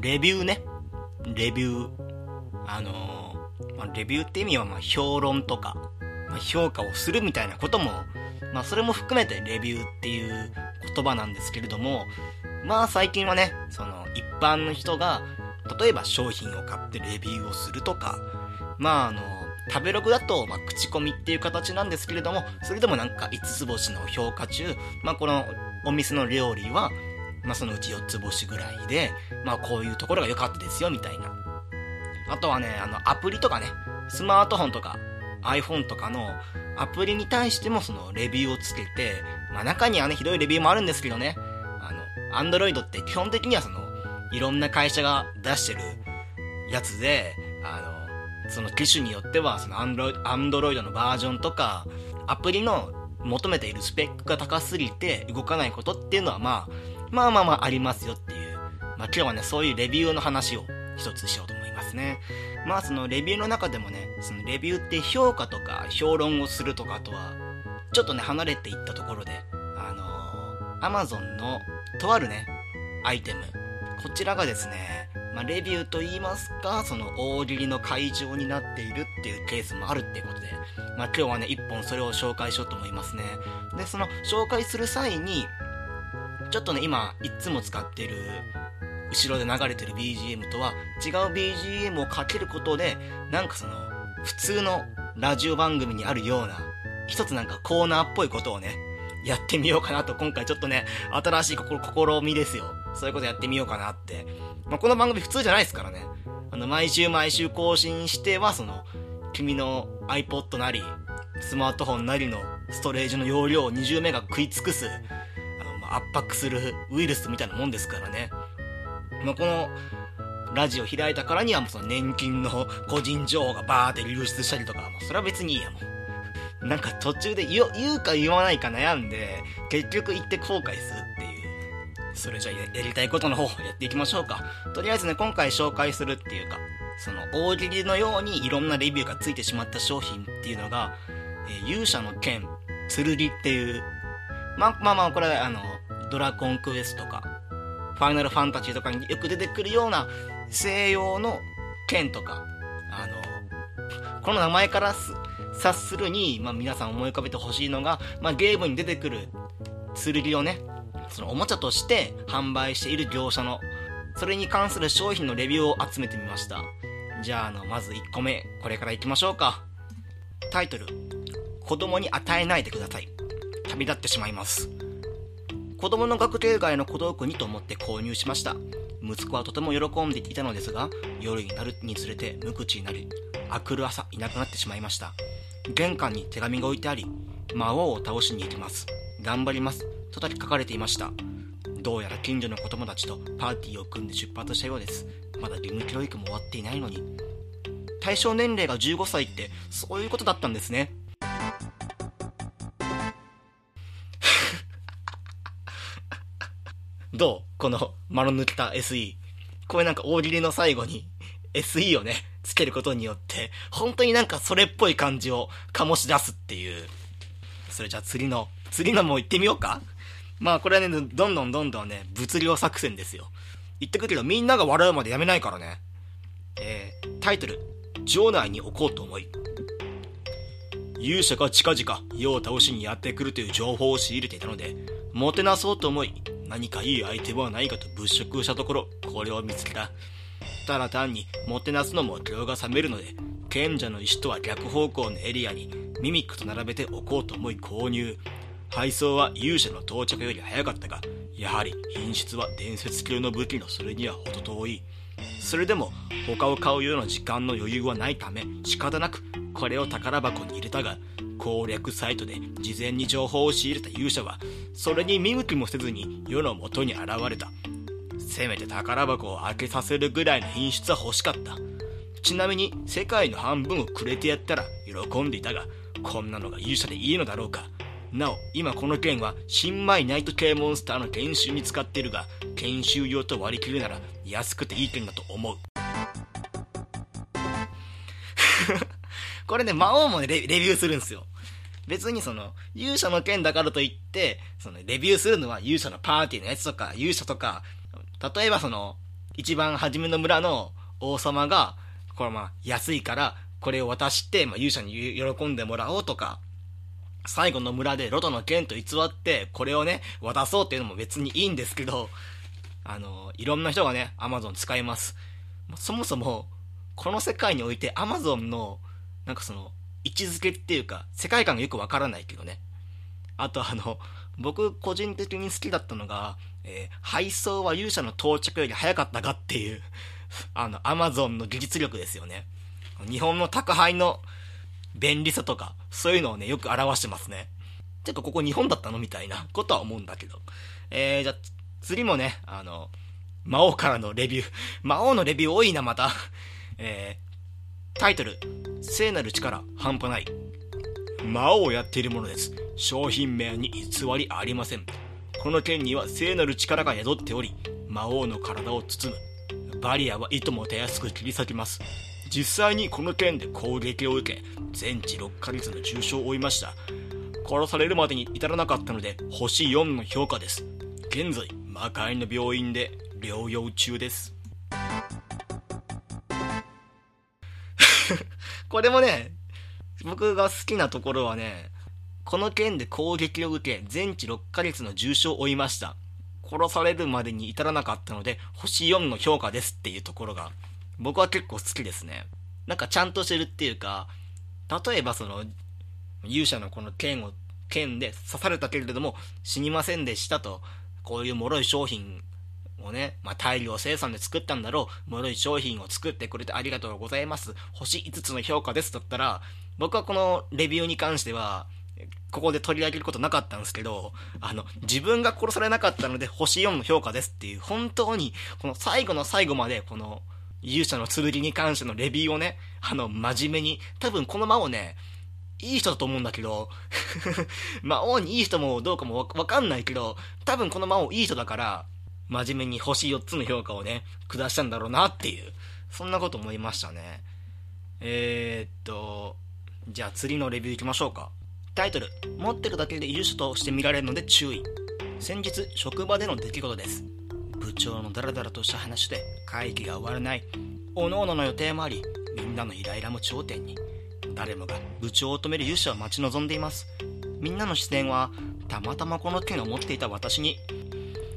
レビューね。レビュー。あのー、まあ、レビューって意味は、まあ、評論とか、まあ、評価をするみたいなことも、まあ、それも含めてレビューっていう言葉なんですけれども、まあ、最近はね、その、一般の人が、例えば商品を買ってレビューをするとか、まあ、あの、食べログだと、まあ、口コミっていう形なんですけれども、それでもなんか5つ星の評価中、まあ、このお店の料理は、まあ、そのうち4つ星ぐらいで、まあ、こういうところが良かったですよ、みたいな。あとはね、あの、アプリとかね、スマートフォンとか、iPhone とかのアプリに対してもそのレビューをつけて、まあ中にはね、ひどいレビューもあるんですけどね、あの、Android って基本的にはその、いろんな会社が出してるやつで、あの、その機種によっては、その Android, Android のバージョンとか、アプリの求めているスペックが高すぎて動かないことっていうのはまあ、まあまあまあありますよっていう。まあ今日はね、そういうレビューの話を一つしようと思いますね。まあそのレビューの中でもね、そのレビューって評価とか評論をするとかとは、ちょっとね、離れていったところで、あのー、Amazon のとあるね、アイテム、こちらがですね、まあ、レビューと言いますか、その大喜利の会場になっているっていうケースもあるっていうことで、まあ、今日はね、一本それを紹介しようと思いますね。で、その紹介する際に、ちょっとね、今、いつも使ってる、後ろで流れてる BGM とは違う BGM をかけることで、なんかその、普通のラジオ番組にあるような、一つなんかコーナーっぽいことをね、やってみようかなと、今回ちょっとね、新しい試みですよ。そういうことやってみようかなって。まあ、この番組普通じゃないですからね。あの、毎週毎週更新しては、その、君の iPod なり、スマートフォンなりのストレージの容量を20メガ食い尽くす、圧迫するウイルスみたいなもんですからね。まあ、この、ラジオ開いたからにはもうその年金の個人情報がバーって流出したりとか、もうそれは別にいいやもん。なんか途中で言うか言わないか悩んで、結局言って後悔するっていう。それじゃあやりたいことの方やっていきましょうか。とりあえずね、今回紹介するっていうか、その大喜利のようにいろんなレビューがついてしまった商品っていうのが、えー、勇者の剣、剣っていう、ま、まあまあこれはあの、ドラゴンクエストとか、ファイナルファンタジーとかによく出てくるような西洋の剣とか、あの、この名前から察するに、まあ、皆さん思い浮かべてほしいのが、まあ、ゲームに出てくる剣をね、そのおもちゃとして販売している業者の、それに関する商品のレビューを集めてみました。じゃあ、あの、まず1個目、これから行きましょうか。タイトル、子供に与えないでください。旅立ってしまいます。子供の学芸外の小道具にと思って購入しました。息子はとても喜んでいたのですが、夜になるにつれて無口になり、あくる朝いなくなってしまいました。玄関に手紙が置いてあり、魔王を倒しに行きます。頑張ります。とだけ書かれていました。どうやら近所の子供たちとパーティーを組んで出発したようです。まだ義務教育も終わっていないのに。対象年齢が15歳ってそういうことだったんですね。どうこの丸抜けた SE。これなんか大喜利の最後に SE をね、つけることによって、本当になんかそれっぽい感じを醸し出すっていう。それじゃあ次の、次のも行ってみようかまあこれはね、どんどんどんどんね、物量作戦ですよ。言ってくるけどみんなが笑うまでやめないからね。えー、タイトル、城内に置こうと思い。勇者が近々、世を倒しにやってくるという情報を仕入れていたので、もてなそうと思い、何かいいアイテムはないかと物色したところ、これを見つけた。ただ単にもてなすのも量が冷めるので、賢者の石とは逆方向のエリアにミミックと並べておこうと思い購入。配送は勇者の到着より早かったが、やはり品質は伝説級の武器のそれには程遠い。それでも他を買うような時間の余裕はないため仕方なくこれを宝箱に入れたが攻略サイトで事前に情報を仕入れた勇者はそれに見向きもせずに世の元に現れた。せめて宝箱を開けさせるぐらいの品質は欲しかった。ちなみに世界の半分をくれてやったら喜んでいたがこんなのが勇者でいいのだろうか。なお今この剣は新米ナイト系モンスターの研修に使っているが研修用と割り切るなら安くていい剣だと思う。これね魔王もねレビューするんですよ。別にその、勇者の剣だからといって、その、レビューするのは勇者のパーティーのやつとか、勇者とか、例えばその、一番初めの村の王様が、これまあ安いからこれを渡して、まあ、勇者に喜んでもらおうとか、最後の村でロトの剣と偽ってこれをね、渡そうっていうのも別にいいんですけど、あの、いろんな人がね、アマゾン使います。そもそも、この世界においてアマゾンの、なんかその、位置づけっていうか、世界観がよくわからないけどね。あとあの、僕個人的に好きだったのが、えー、配送は勇者の到着より早かったかっていう、あの、アマゾンの技術力ですよね。日本の宅配の便利さとか、そういうのをね、よく表してますね。ちょっとここ日本だったのみたいなことは思うんだけど。えー、じゃあ、次もね、あの、魔王からのレビュー。魔王のレビュー多いな、また。えー、タイトル、聖なる力、半端ない。魔王をやっているものです。商品名に偽りありません。この剣には聖なる力が宿っており、魔王の体を包む。バリアはいともたやすく切り裂きます。実際にこの剣で攻撃を受け全治6ヶ月の重傷を負いました殺されるまでに至らなかったので星4の評価です現在魔界の病院で療養中ですこれもね僕が好きなところはねこの剣で攻撃を受け全治6ヶ月の重傷を負いました殺されるまでに至らなかったので星4の評価ですっていうところが僕は結構好きですね。なんかちゃんとしてるっていうか、例えばその、勇者のこの剣を、剣で刺されたけれども死にませんでしたと、こういう脆い商品をね、まあ、大量生産で作ったんだろう、脆い商品を作ってくれてありがとうございます。星5つの評価ですだったら、僕はこのレビューに関しては、ここで取り上げることなかったんですけど、あの、自分が殺されなかったので星4の評価ですっていう、本当に、この最後の最後まで、この、勇者の剣に関してのレビューをね、あの、真面目に、多分この魔王ね、いい人だと思うんだけど、魔王にいい人もどうかもわかんないけど、多分この魔王いい人だから、真面目に星4つの評価をね、下したんだろうなっていう、そんなこと思いましたね。えー、っと、じゃあ次のレビュー行きましょうか。タイトル、持ってるだけで勇者として見られるので注意。先日、職場での出来事です。部長のダラダラとした話で会議が終わらない各々の予定もありみんなのイライラも頂点に誰もが部長を止める勇者を待ち望んでいますみんなの視線はたまたまこの剣を持っていた私に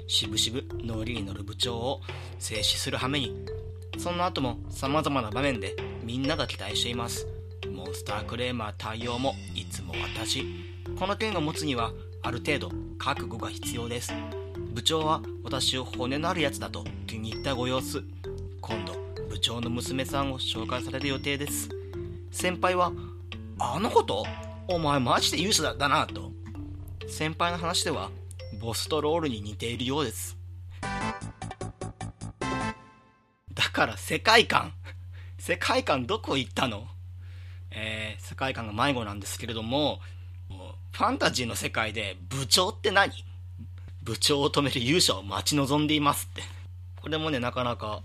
しぶしぶノリに乗る部長を静止する羽目に。その後も様々な場面でみんなが期待しています。モンスタークレーマー対応もいつも私。この剣を持つにはある程度覚悟が必要です。部長は私を骨のあるやつだと気に入ったご様子。今度部長の娘さんを紹介される予定です。先輩は「あのこと？お前マジで勇者だな」と。先輩の話ではボストロールに似ているようですだから世界観 世界観どこ行ったの？えー、世界観が迷子なんですけれどもファンタジーの世界で部長って何？部長を止める勇者を待ち望んでいますって。これもね、なかなか、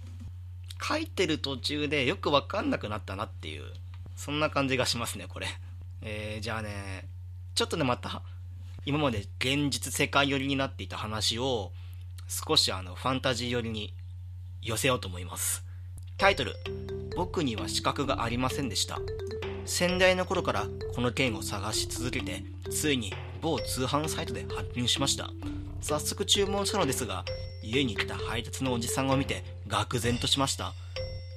書いてる途中でよくわかんなくなったなっていう、そんな感じがしますね、これ。えー、じゃあね、ちょっとね、また、今まで現実世界寄りになっていた話を、少しあの、ファンタジー寄りに寄せようと思います。タイトル、僕には資格がありませんでした。先代の頃からこの件を探し続けて、ついに某通販サイトで発見しました。早速注文したのですが家に来た配達のおじさんを見て愕然としました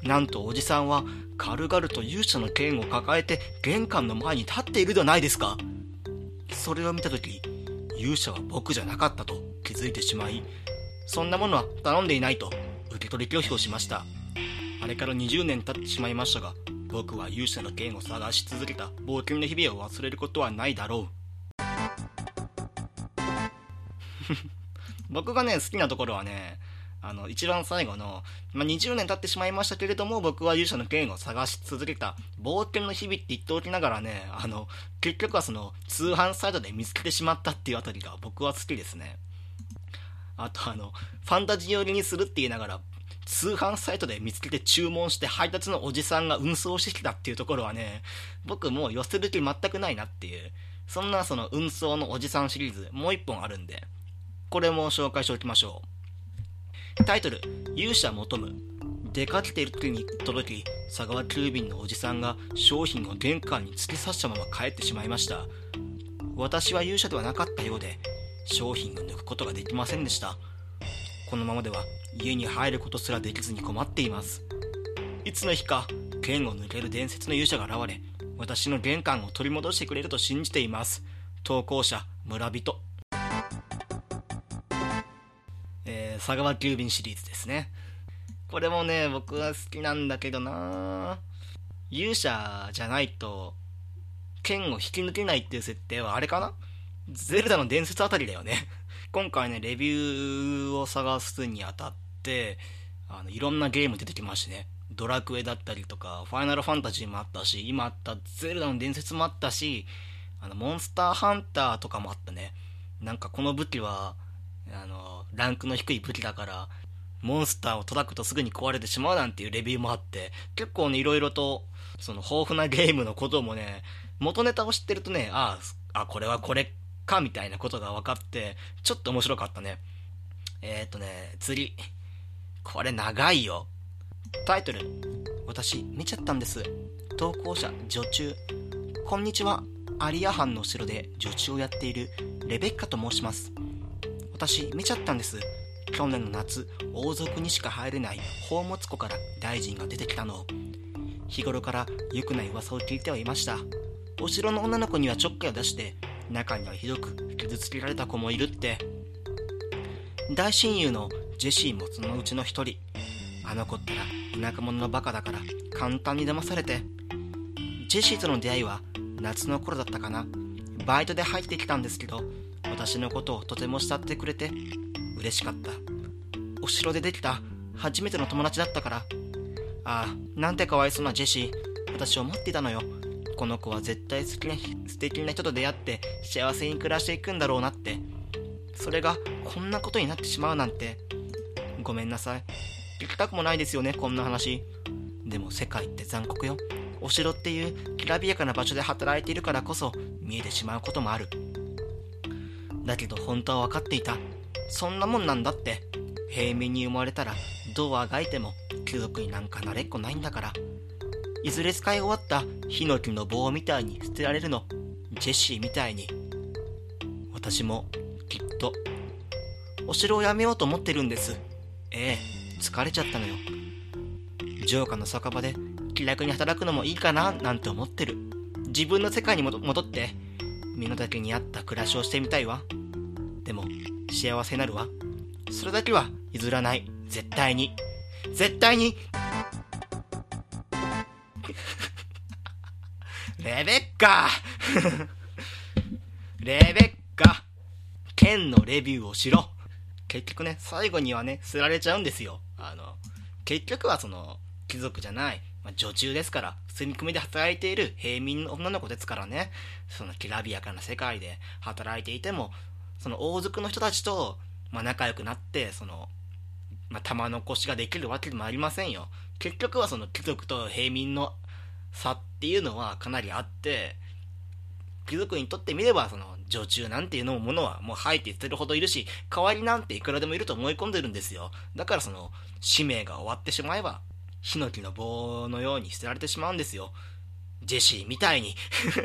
なんとおじさんは軽々と勇者の剣を抱えて玄関の前に立っているではないですかそれを見た時勇者は僕じゃなかったと気づいてしまいそんなものは頼んでいないと受け取り拒否をしました。あれから20年経ってしまいましたが僕は勇者の剣を探し続けた。冒険の日々を忘れることはないだろう。僕がね、好きなところはね、あの、一番最後の、まあ、20年経ってしまいましたけれども、僕は勇者の剣を探し続けた、冒険の日々って言っておきながらね、あの、結局はその、通販サイトで見つけてしまったっていうあたりが僕は好きですね。あとあの、ファンタジー寄りにするって言いながら、通販サイトで見つけて注文して配達のおじさんが運送してきたっていうところはね、僕もう寄せる気全くないなっていう、そんなその運送のおじさんシリーズもう一本あるんで、これも紹介しておきましょう。タイトル、勇者求む。出かけている時に届き、佐川急便のおじさんが商品を玄関に突き刺したまま帰ってしまいました。私は勇者ではなかったようで、商品を抜くことができませんでした。このままでは家に入ることすらできずに困っています。いつの日か、剣を抜ける伝説の勇者が現れ、私の玄関を取り戻してくれると信じています。投稿者、村人。佐川急便シリーズですね。これもね、僕は好きなんだけどな勇者じゃないと、剣を引き抜けないっていう設定はあれかな？ゼルダの伝説あたりだよね。今回ね、レビューを探すにあたって、あの、いろんなゲーム出てきましてね。ドラクエだったりとか、ファイナルファンタジーもあったし、今あったゼルダの伝説もあったし、あの、モンスターハンターとかもあったね。なんかこの武器は、あの、ランクの低い武器だから、モンスターを叩くとすぐに壊れてしまうなんていうレビューもあって、結構ね、いろいろと、その豊富なゲームのこともね、元ネタを知ってるとね、ああ、これはこれか、みたいなことが分かって、ちょっと面白かったね。えー、っとね、釣り。これ長いよ。タイトル。私、見ちゃったんです。投稿者、女中。こんにちは。アリア藩の城で女中をやっているレベッカと申します。私、見ちゃったんです。去年の夏王族にしか入れない宝物庫から大臣が出てきたの。日頃から良くない噂を聞いてはいました。お城の女の子にはちょっかいを出して中にはひどく傷つけられた子もいるって。大親友のジェシーもそのうちの一人。あの子ったら田舎者のバカだから簡単に騙されて。ジェシーとの出会いは夏の頃だったかな。バイトで入ってきたんですけど私のことをとても慕ってくれて嬉しかった。お城でできた初めての友達だったから。ああ、なんてかわいそうなジェシー。私思っていたのよ。この子は絶対好きな、素敵な人と出会って幸せに暮らしていくんだろうなって。それがこんなことになってしまうなんて。ごめんなさい。聞きたくもないですよね、こんな話。でも世界って残酷よ。お城っていうきらびやかな場所で働いているからこそ見えてしまうこともある。だけど本当は分かっていた。そんなもんなんだって。平民に生まれたらどうあがいても貴族になんかなれっこないんだから。いずれ使い終わったヒノキの棒みたいに捨てられるの。ジェシーみたいに。私もきっとお城を辞めようと思ってるんです。ええ、疲れちゃったのよ。城下の酒場で気楽に働くのもいいかななんて思ってる。自分の世界に戻って身の丈に合った暮らしをしてみたいわ。でも幸せなるわ。それだけは譲らない。絶対に。絶対に レベッカ レベッカ剣のレビューをしろ結局ね、最後にはね、捨てられちゃうんですよ。あの、結局はその、貴族じゃない、まあ、女中ですから、普通に組で働いている平民の女の子ですからね、そのきらびやかな世界で働いていても、その王族の人たちと、まあ、仲良くなって、その、まあ、玉残しができるわけでもありませんよ。結局はその貴族と平民の差っていうのはかなりあって、貴族にとってみれば、その、女中なんていうのものはもう吐いて捨てるほどいるし、代わりなんていくらでもいると思い込んでるんですよ。だからその、使命が終わってしまえば、ヒノキの棒のように捨てられてしまうんですよ。ジェシーみたいに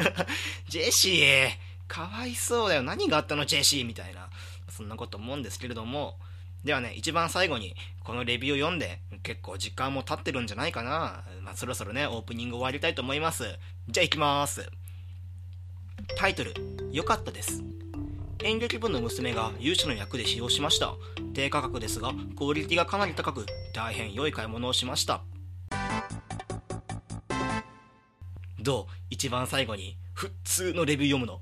ジェシーかわいそうだよ。何があったの、ジェシーみたいな。そんなこと思うんですけれども、ではね、一番最後に、このレビューを読んで、結構時間も経ってるんじゃないかな。まあ、そろそろね、オープニング終わりたいと思います。じゃあ行きます。タイトル、良かったです。演劇部の娘が勇者の役で使用しました。低価格ですが、クオリティがかなり高く、大変良い買い物をしました。どう？一番最後に、普通のレビュー読むの？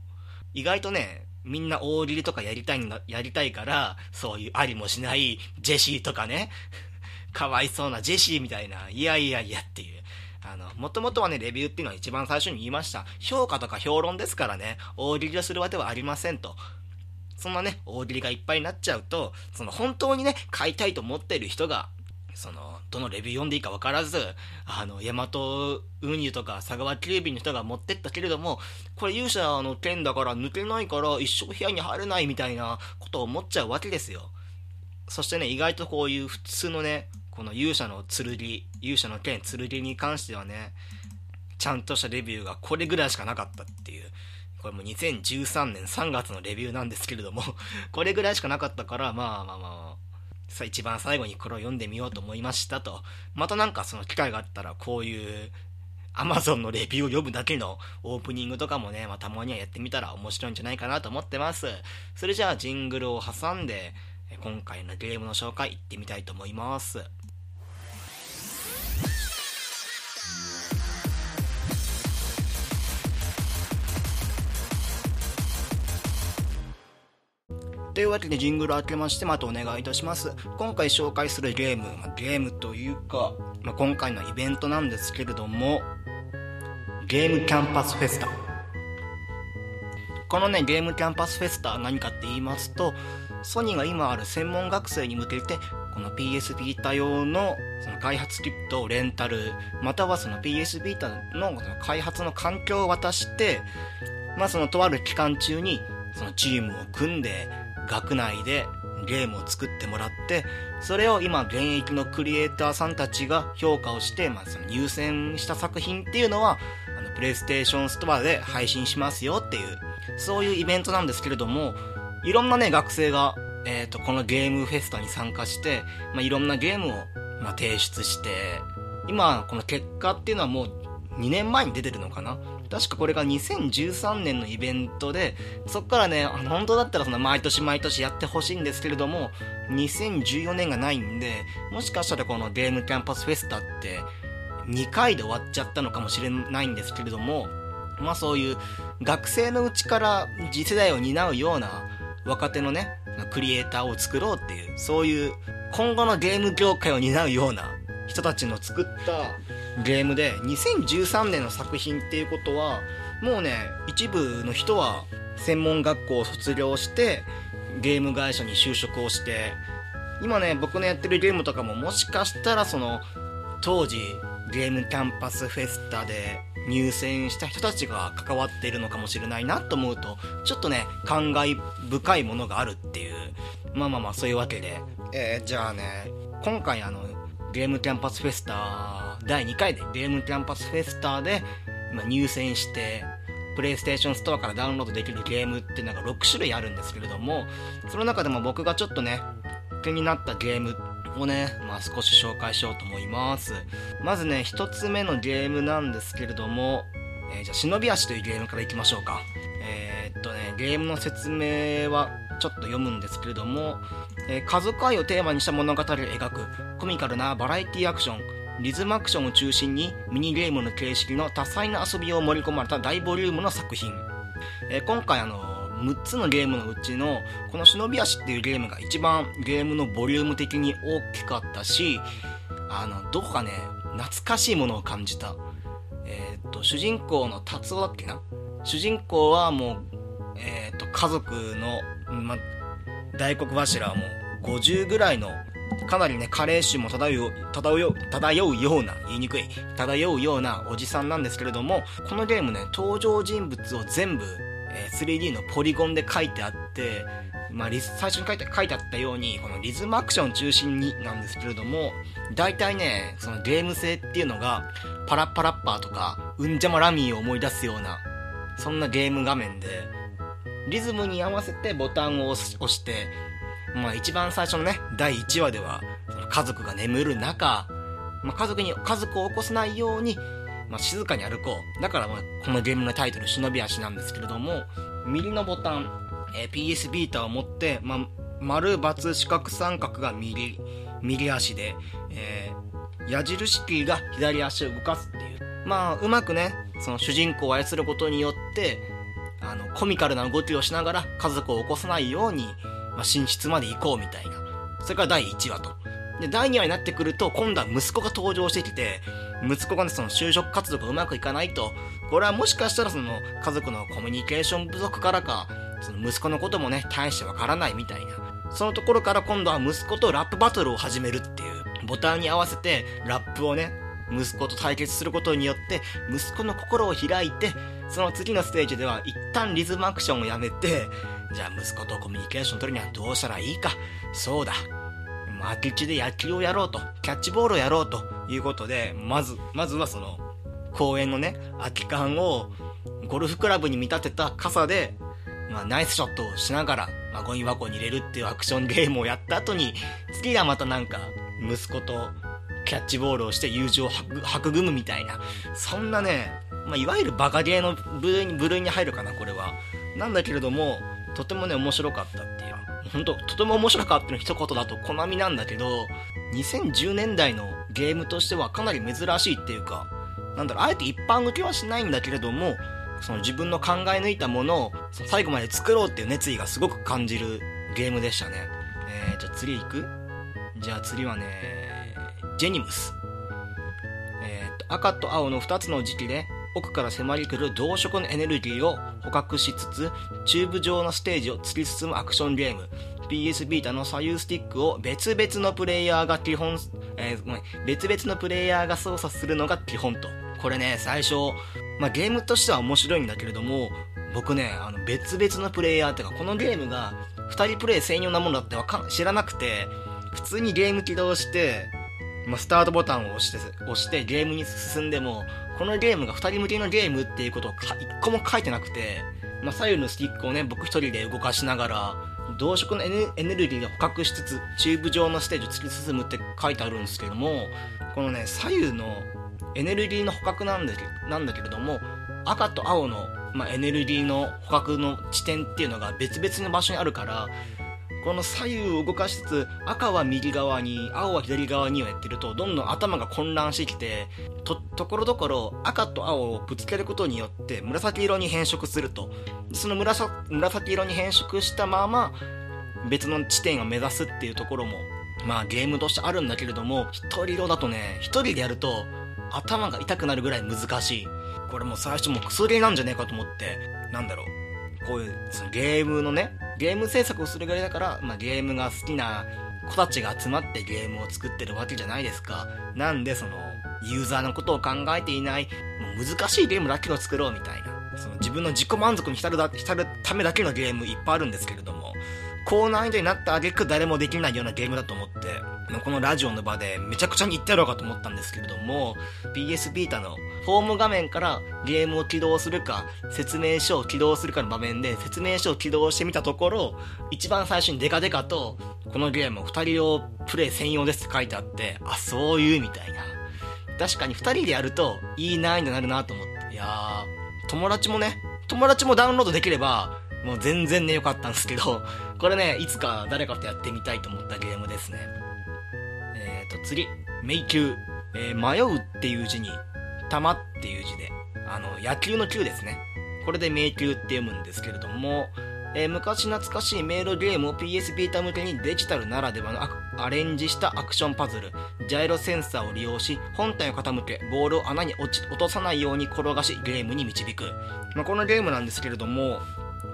意外とね、みんな大喜利とかやりたいんだ、やりたいから、そういうありもしないジェシーとかね、かわいそうなジェシーみたいな、いやいやいやっていう。あの、もともとはね、レビューっていうのは一番最初に言いました。評価とか評論ですからね、大喜利をするわけはありませんと。そんなね、大喜利がいっぱいになっちゃうと、その本当にね、買いたいと思ってる人が、その、どのレビュー読んでいいか分からず、あの、ヤマト運輸とか佐川急便の人が持ってったけれども、これ勇者の件だから抜けないから一生部屋に入れないみたいなことを思っちゃうわけですよ。そしてね、意外とこういう普通のね、この勇者の剣、勇者の剣、剣に関してはね、ちゃんとしたレビューがこれぐらいしかなかったっていう。これも2013年3月のレビューなんですけれども これぐらいしかなかったから、まあまあまあ、さ一番最後にこれを読んでみようと思いましたと。またなんかその機会があったらこういう Amazon のレビューを読むだけのオープニングとかもね、まあ、たまにはやってみたら面白いんじゃないかなと思ってます。それじゃあジングルを挟んで、今回のゲームの紹介いってみたいと思います。というわけでジングル開けましてまたお願いいたします。今回紹介するゲーム、ま、ゲームというか、まあ、今回のイベントなんですけれども、ゲームキャンパスフェスタ。このね、ゲームキャンパスフェスタ何かって言いますと、ソニーが今ある専門学生に向けて、この PS ビータ用のその開発キットをレンタル、またはその PS ビータの開発の環境を渡して、まあそのとある期間中にそのチームを組んで、学内でゲームを作ってもらって、それを今現役のクリエイターさんたちが評価をして、まあ、その入選した作品っていうのは、あの、プレイステーションストアで配信しますよっていう、そういうイベントなんですけれども、いろんなね、学生が、え、ー、と、このゲームフェスタに参加して、まあ、いろんなゲームを、まあ、提出して、今、この結果っていうのはもう2年前に出てるのかな確かこれが2013年のイベントで、そっからね、本当だったらその毎年毎年やってほしいんですけれども、2014年がないんで、もしかしたらこのゲームキャンパスフェスタって2回で終わっちゃったのかもしれないんですけれども、まあそういう学生のうちから次世代を担うような若手のね、クリエイターを作ろうっていう、そういう今後のゲーム業界を担うような人たちの作ったゲームで2013年の作品っていうことはもうね一部の人は専門学校を卒業してゲーム会社に就職をして今ね僕のやってるゲームとかももしかしたらその当時ゲームキャンパスフェスタで入選した人たちが関わっているのかもしれないなと思うとちょっとね感慨深いものがあるっていう。まあまあまあそういうわけで、えー、じゃあね今回あのゲームキャンパスフェスタ第2回でゲームキャンパスフェスタで入選してプレイステーションストアからダウンロードできるゲームっていうのが6種類あるんですけれどもその中でも僕がちょっとね気になったゲームをね、まあ、少し紹介しようと思います。まずね1つ目のゲームなんですけれども、えー、じゃあ忍び足というゲームからいきましょうか。えー、っとねゲームの説明はちょっと読むんですけれども、えー、家族愛をテーマにした物語を描くコミカルなバラエティアクションリズムアクションを中心にミニゲームの形式の多彩な遊びを盛り込まれた大ボリュームの作品、えー、今回あの6つのゲームのうちのこの忍び足っていうゲームが一番ゲームのボリューム的に大きかったしあのどこかね懐かしいものを感じた。えっ、と主人公の達夫だっけな？主人公はもうえっ、と家族のま、大黒柱はもう50ぐらいのかなりね、加齢臭も漂う、漂う、漂うような、言いにくい、漂うようなおじさんなんですけれども、このゲームね、登場人物を全部、えー、3D のポリゴンで書いてあって、まあ、最初に書いて書いてあったように、このリズムアクション中心になんですけれども、大体ね、そのゲーム性っていうのが、パラッパラッパーとか、うんじゃまラミーを思い出すような、そんなゲーム画面で、リズムに合わせてボタンを押して、まあ一番最初のね、第1話では、家族が眠る中、まあ、家族に、家族を起こさないように、まあ、静かに歩こう。だからまあこのゲームのタイトル、忍び足なんですけれども、右のボタン、えー、PS ビータを持って、まあ、丸、×、四角、三角が右、右足で、えー、矢印キーが左足を動かすっていう。まあ、うまくね、その主人公を操ることによって、あの、コミカルな動きをしながら家族を起こさないように、まあ、寝室まで行こうみたいな。それから第1話と。で、第2話になってくると、今度は息子が登場してきて、息子がね、その就職活動がうまくいかないと、これはもしかしたらその家族のコミュニケーション不足からか、その息子のこともね、大してわからないみたいな。そのところから今度は息子とラップバトルを始めるっていう、ボタンに合わせてラップをね、息子と対決することによって、息子の心を開いて、その次のステージでは一旦リズムアクションをやめて、じゃあ息子とコミュニケーション取るにはどうしたらいいか。そうだ。空き地で野球をやろうと、キャッチボールをやろうということで、まず、まずはその、公園のね、空き缶をゴルフクラブに見立てた傘で、まあ、ナイスショットをしながら、まあ、ゴミ箱に入れるっていうアクションゲームをやった後に、次はまたなんか、息子とキャッチボールをして友情を 育むみたいな、そんなね、まあ、いわゆるバカゲーの部類に部類に入るかな、これは。なんだけれども、とてもね、面白かったっていう。本当とても面白かったの一言だと好みなんだけど、2010年代のゲームとしてはかなり珍しいっていうか、なんだろう、あえて一般向けはしないんだけれども、その自分の考え抜いたものを最後まで作ろうっていう熱意がすごく感じるゲームでしたね。えー、じゃあ次行く？じゃあ次はね、ジェニムス。えー、と、赤と青の2つの時期で奥から迫り来る同色のエネルギーを捕獲しつつ、チューブ状のステージを突き進むアクションゲーム。PS ビータの左右スティックを別々のプレイヤーが基本、えー、別々のプレイヤーが操作するのが基本と。これね、最初、まあ、ゲームとしては面白いんだけれども、僕ね、あの、別々のプレイヤーっていうか、このゲームが2人プレイ専用なものだってわか知らなくて、普通にゲーム起動して、まあ、スタートボタンを押して、押してゲームに進んでも、このゲームが2人向けのゲームっていうことを1個も書いてなくて、まあ、左右のスティックをね、僕1人で動かしながら、同色のエネルギーを捕獲しつつ、チューブ状のステージを突き進むって書いてあるんですけども、このね、左右のエネルギーの捕獲なんだなんだけれども、赤と青の、まあ、エネルギーの捕獲の地点っていうのが別々の場所にあるから、この左右を動かしつつ赤は右側に青は左側にをやってるとどんどん頭が混乱してきてとところどころ赤と青をぶつけることによって紫色に変色すると。その紫色に変色したまま別の地点を目指すっていうところもまあゲームとしてあるんだけれども一人色だとね一人でやると頭が痛くなるぐらい難しい。これも最初も薬なんじゃねえかと思ってなんだろう。こういうそのゲームのねゲーム制作をするぐらいだから、まあ、ゲームが好きな子たちが集まってゲームを作ってるわけじゃないですか。なんでその、ユーザーのことを考えていない、もう難しいゲームだけを作ろうみたいな。その自分の自己満足に浸るだ浸るためだけのゲームいっぱいあるんですけれども、高難易度になった挙句誰もできないようなゲームだと思って、このラジオの場でめちゃくちゃに言ってやろうかと思ったんですけれども、PS ビータのホーム画面からゲームを起動するか、説明書を起動するかの場面で説明書を起動してみたところ、一番最初にデカデカと、このゲーム2人用プレイ専用ですって書いてあって、あ、そういうみたいな。確かに2人でやるといい難易度になるなと思って。いやー、友達もね、友達もダウンロードできれば、もう全然ね、良かったんですけど、これね、いつか誰かとやってみたいと思ったゲームですね。と、次、迷宮。えー、迷うっていう字に、玉っていう字で、あの、野球の球ですね。これで迷宮って読むんですけれども、えー、昔懐かしいメールゲームを PS ビータ向けにデジタルならではのアレンジしたアクションパズル、ジャイロセンサーを利用し、本体を傾け、ボールを穴に落ち落とさないように転がし、ゲームに導く。まあ、このゲームなんですけれども、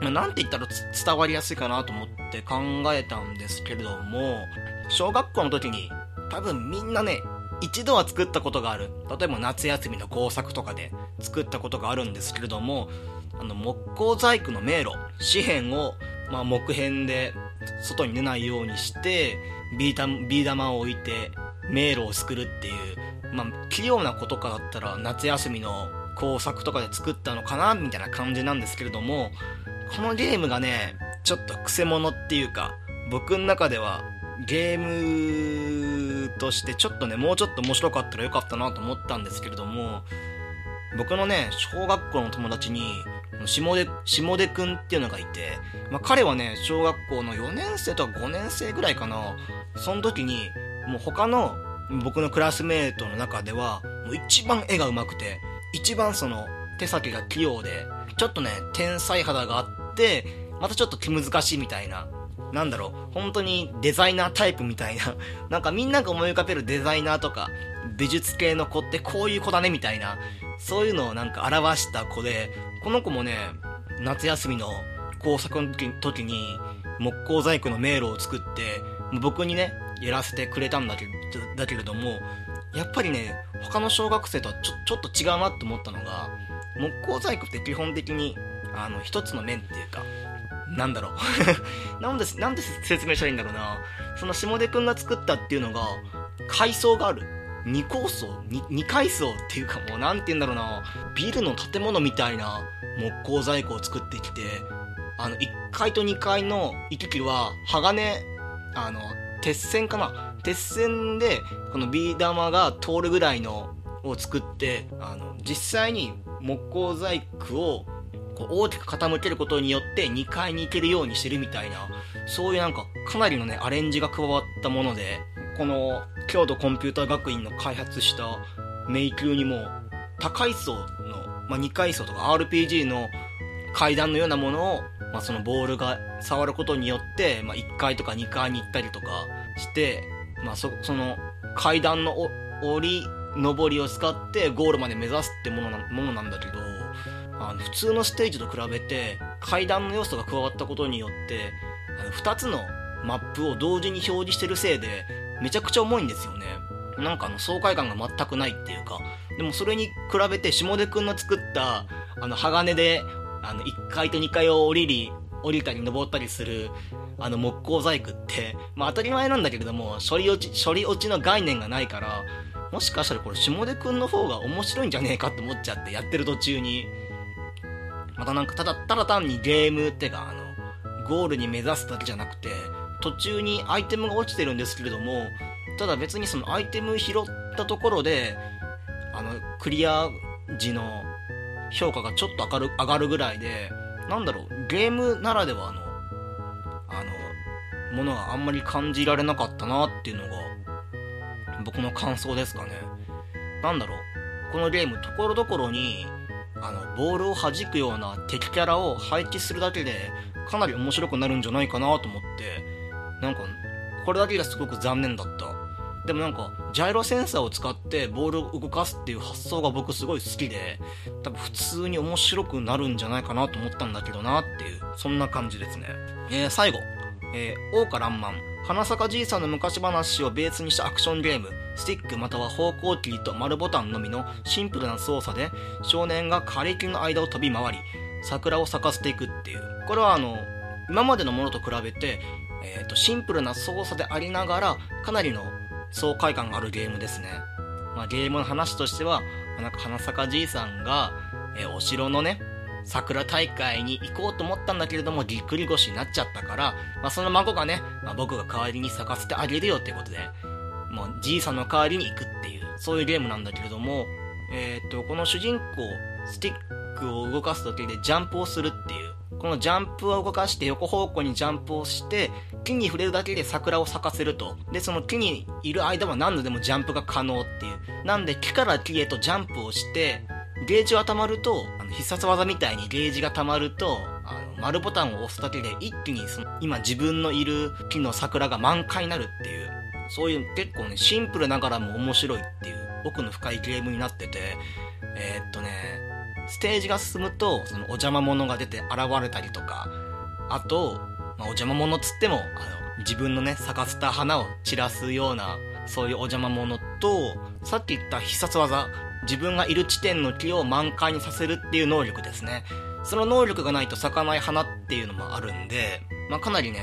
まあ、なんて言ったら伝わりやすいかなと思って考えたんですけれども、小学校の時に多分みんなね、一度は作ったことがある。例えば夏休みの工作とかで作ったことがあるんですけれども、あの木工細工の迷路、紙片を、まあ、木片で外に出ないようにして、ビー玉を置いて迷路を作るっていう、まあ、器用なことかだったら夏休みの工作とかで作ったのかなみたいな感じなんですけれども、このゲームがね、ちょっとクセモノっていうか、僕の中ではゲームとしてちょっとね、もうちょっと面白かったらよかったなと思ったんですけれども、僕のね、小学校の友達に、下出、下出くんっていうのがいて、まあ、彼はね、小学校の4年生とか5年生ぐらいかな、その時に、もう他の僕のクラスメートの中では、もう一番絵が上手くて、一番その手先が器用で、ちょっとね、天才肌があって、またちょっと気難しいみたいな、なんだろう、本当にデザイナータイプみたいな、なんかみんなが思い浮かべるデザイナーとか、美術系の子ってこういう子だねみたいな、そういうのをなんか表した子で、この子もね、夏休みの工作の時に、木工細工の迷路を作って、僕にね、やらせてくれたんだけだけれども、やっぱりね、他の小学生とはちょちょっと違うなって思ったのが、木工細工って基本的に、あの、一つの面っていうか、なんだろう なんで、なんで説明したらいいんだろうな。その下出くんが作ったっていうのが、階層がある。2高層 2, 2階層っていうかもうなんて言うんだろうな。ビルの建物みたいな木工細工を作ってきて、あの、1階と2階の行き来は、鋼、あの、鉄線かな鉄線で、このビー玉が通るぐらいのを作って、あの、実際に木工細工を大きく傾けることによって2階に行けるようにしてるみたいな、そういうなんかかなりのね、アレンジが加わったもので、この京都コンピューター学院の開発した迷宮にも高い層の、まあ、2階層とか RPG の階段のようなものを、まあ、そのボールが触ることによって、まあ、1階とか2階に行ったりとかして、まあ、そその階段の降り上りを使ってゴールまで目指すってものなものなんだけどあの普通のステージと比べて階段の要素が加わったことによってあの2つのマップを同時に表示してるせいでめちゃくちゃ重いんですよね。なんかあの爽快感が全くないっていうか。でもそれに比べて下出くんの作ったあの鋼であの1階と2階を降りり降りたり登ったりするあの木工細工って、まあ当たり前なんだけれども、処理落ち、処理落ちの概念がないから、もしかしたらこれ下出くんの方が面白いんじゃねえかって思っちゃってやってる途中に、またなんかただ、ただ単にゲームってか、あの、ゴールに目指すだけじゃなくて、途中にアイテムが落ちてるんですけれども、ただ別にそのアイテム拾ったところで、あの、クリア時の評価がちょっと上がる、上がるぐらいで、なんだろう、ゲームならではの、あの、ものがあんまり感じられなかったなっていうのが、僕の感想ですかね。なんだろう、このゲーム、ところどころに、あの、ボールを弾くような敵キャラを配置するだけで、かなり面白くなるんじゃないかなと思って、なんか、これだけがすごく残念だった。でもなんか、ジャイロセンサーを使ってボールを動かすっていう発想が僕すごい好きで、多分普通に面白くなるんじゃないかなと思ったんだけどなっていう、そんな感じですね。えー、最後、えー、桜花爛漫。花坂じいさんの昔話をベースにしたアクションゲーム、スティックまたは方向キーと丸ボタンのみのシンプルな操作で、少年が枯れ木の間を飛び回り、桜を咲かせていくっていう。これはあの、今までのものと比べて、え、ー、と、シンプルな操作でありながら、かなりの爽快感があるゲームですね。まあ、ゲームの話としては、なんか花坂じいさんが、えー、お城のね、桜大会に行こうと思ったんだけれども、ぎっくり腰になっちゃったから、まあ、その孫がね、まあ、僕が代わりに咲かせてあげるよってことで、もうじいさんの代わりに行くっていう、そういうゲームなんだけれども、えー、っと、この主人公、スティックを動かす時でジャンプをするっていう、このジャンプを動かして横方向にジャンプをして、木に触れるだけで桜を咲かせると。で、その木にいる間は何度でもジャンプが可能っていう。なんで木から木へとジャンプをして、ゲージが溜まると、あの必殺技みたいにゲージが溜まると、あの丸ボタンを押すだけで一気にその今自分のいる木の桜が満開になるっていう、そういう結構ね、シンプルながらも面白いっていう奥の深いゲームになってて、えー、っとね、ステージが進むと、そのお邪魔者が出て現れたりとか、あと、まあ、お邪魔者っつっても、あの、自分のね、咲かせた花を散らすような、そういうお邪魔者と、さっき言った必殺技、自分がいる地点の木を満開にさせるっていう能力ですね。その能力がないと咲かない花っていうのもあるんで、まあ、かなりね、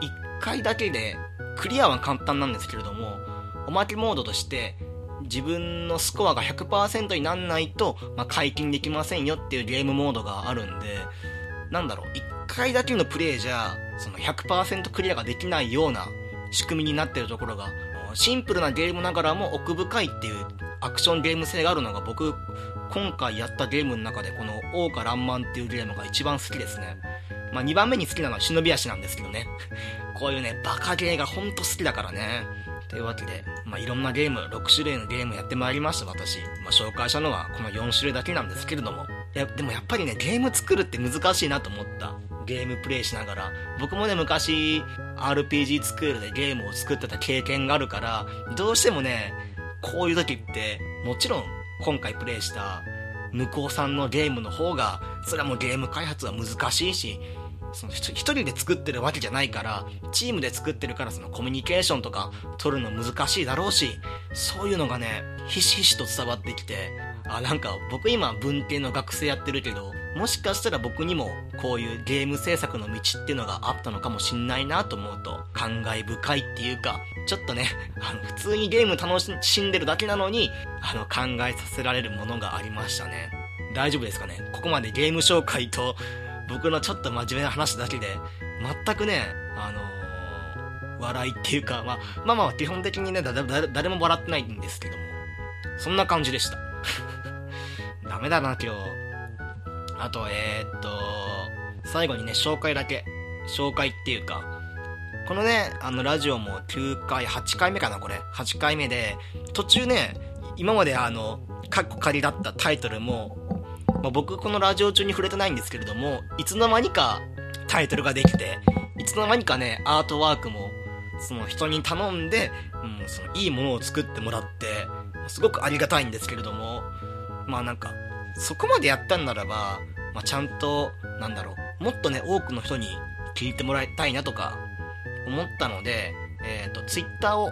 一回だけで、クリアは簡単なんですけれども、おまけモードとして、自分のスコアが100%になんないと、まあ、解禁できませんよっていうゲームモードがあるんで、なんだろう、1回だけのプレイじゃ、その100%クリアができないような仕組みになってるところが、シンプルなゲームながらも奥深いっていうアクションゲーム性があるのが僕、今回やったゲームの中でこの桜花爛漫っていうゲームが一番好きですね。まあ2番目に好きなのは忍び足なんですけどね。こういうね、バカゲーがほんと好きだからね。というわけで、まあ、いろんなゲーム、6種類のゲームやってまいりました、私。まあ、紹介したのはこの4種類だけなんですけれども。いや、でもやっぱりね、ゲーム作るって難しいなと思った。ゲームプレイしながら。僕もね、昔、RPG スクールでゲームを作ってた経験があるから、どうしてもね、こういう時って、もちろん、今回プレイした、向こうさんのゲームの方が、それはもうゲーム開発は難しいし、その一人で作ってるわけじゃないから、チームで作ってるからそのコミュニケーションとか取るの難しいだろうし、そういうのがね、ひしひしと伝わってきて、あ、なんか僕今文系の学生やってるけど、もしかしたら僕にもこういうゲーム制作の道っていうのがあったのかもしんないなと思うと感慨深いっていうかちょっとねあの普通にゲーム楽しんでるだけなのにあの考えさせられるものがありましたね。大丈夫ですかね？ここまでゲーム紹介と僕のちょっと真面目な話だけで全くねあのー、笑いっていうか、まあ、まあまあ基本的にね誰も笑ってないんですけどもそんな感じでした ダメだな今日あと、えー、っと、最後にね、紹介だけ。紹介っていうか、このね、あの、ラジオも9回、8回目かな、これ。8回目で、途中ね、今まであの、カッコ仮だったタイトルも、まあ、僕このラジオ中に触れてないんですけれども、いつの間にかタイトルができて、いつの間にかね、アートワークも、その人に頼んで、うん、そのいいものを作ってもらって、すごくありがたいんですけれども、まあなんか、そこまでやったんならば、まあ、ちゃんと、なんだろう、もっとね、多くの人に聞いてもらいたいなとか思ったので、えっ、ー、と、ツイッターを、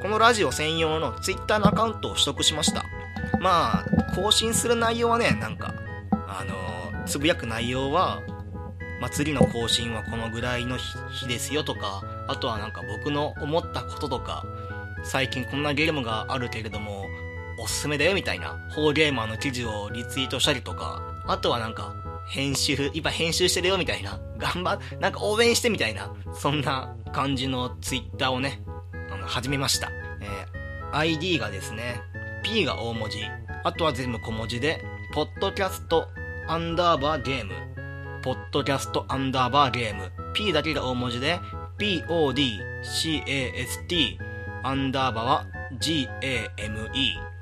このラジオ専用のツイッターのアカウントを取得しました。まあ、更新する内容はね、なんか、あのつぶやく内容は、祭りの更新はこのぐらいの日ですよとか、あとはなんか僕の思ったこととか、最近こんなゲームがあるけれども、おすすめだよみたいな、フォーゲーマーの記事をリツイートしたりとか、あとはなんか、編集、今編集してるよみたいな、頑張、なんか応援してみたいな、そんな感じのツイッターをね、あの、始めました。えー、ID がですね、P が大文字、あとは全部小文字で、ポッドキャストアンダーバーゲーム、ポッドキャストアンダーバーゲーム、P だけが大文字で、PODCAST アンダーバーは GAME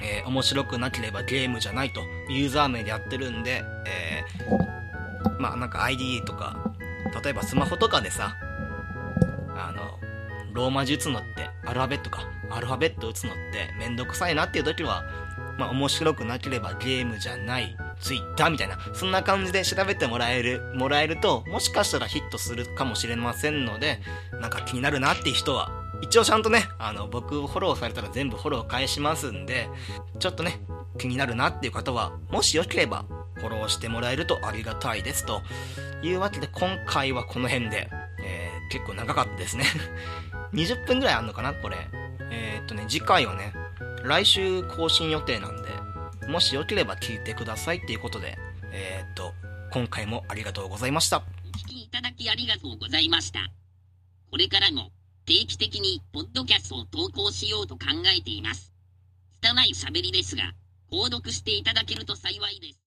えー、面白くなければゲームじゃないとユーザー名でやってるんで、えー、まあなんか ID とか、例えばスマホとかでさ、あの、ローマ字打つのって、アルファベットか、アルファベット打つのってめんどくさいなっていう時は、まあ面白くなければゲームじゃない、ツイッターみたいな、そんな感じで調べてもらえる、もらえると、もしかしたらヒットするかもしれませんので、なんか気になるなっていう人は、一応ちゃんとね、あの、僕フォローされたら全部フォロー返しますんで、ちょっとね、気になるなっていう方は、もしよければ、フォローしてもらえるとありがたいです。というわけで、今回はこの辺で、えー、結構長かったですね 20分ぐらいあんのかなこれ。えー、っとね、次回はね、来週更新予定なんで、もしよければ聞いてくださいっていうことで、えー、っと、今回もありがとうございました。お聞きいただきありがとうございました。これからも、定期的にポッドキャストを投稿しようと考えています。拙い喋りですが、購読していただけると幸いです。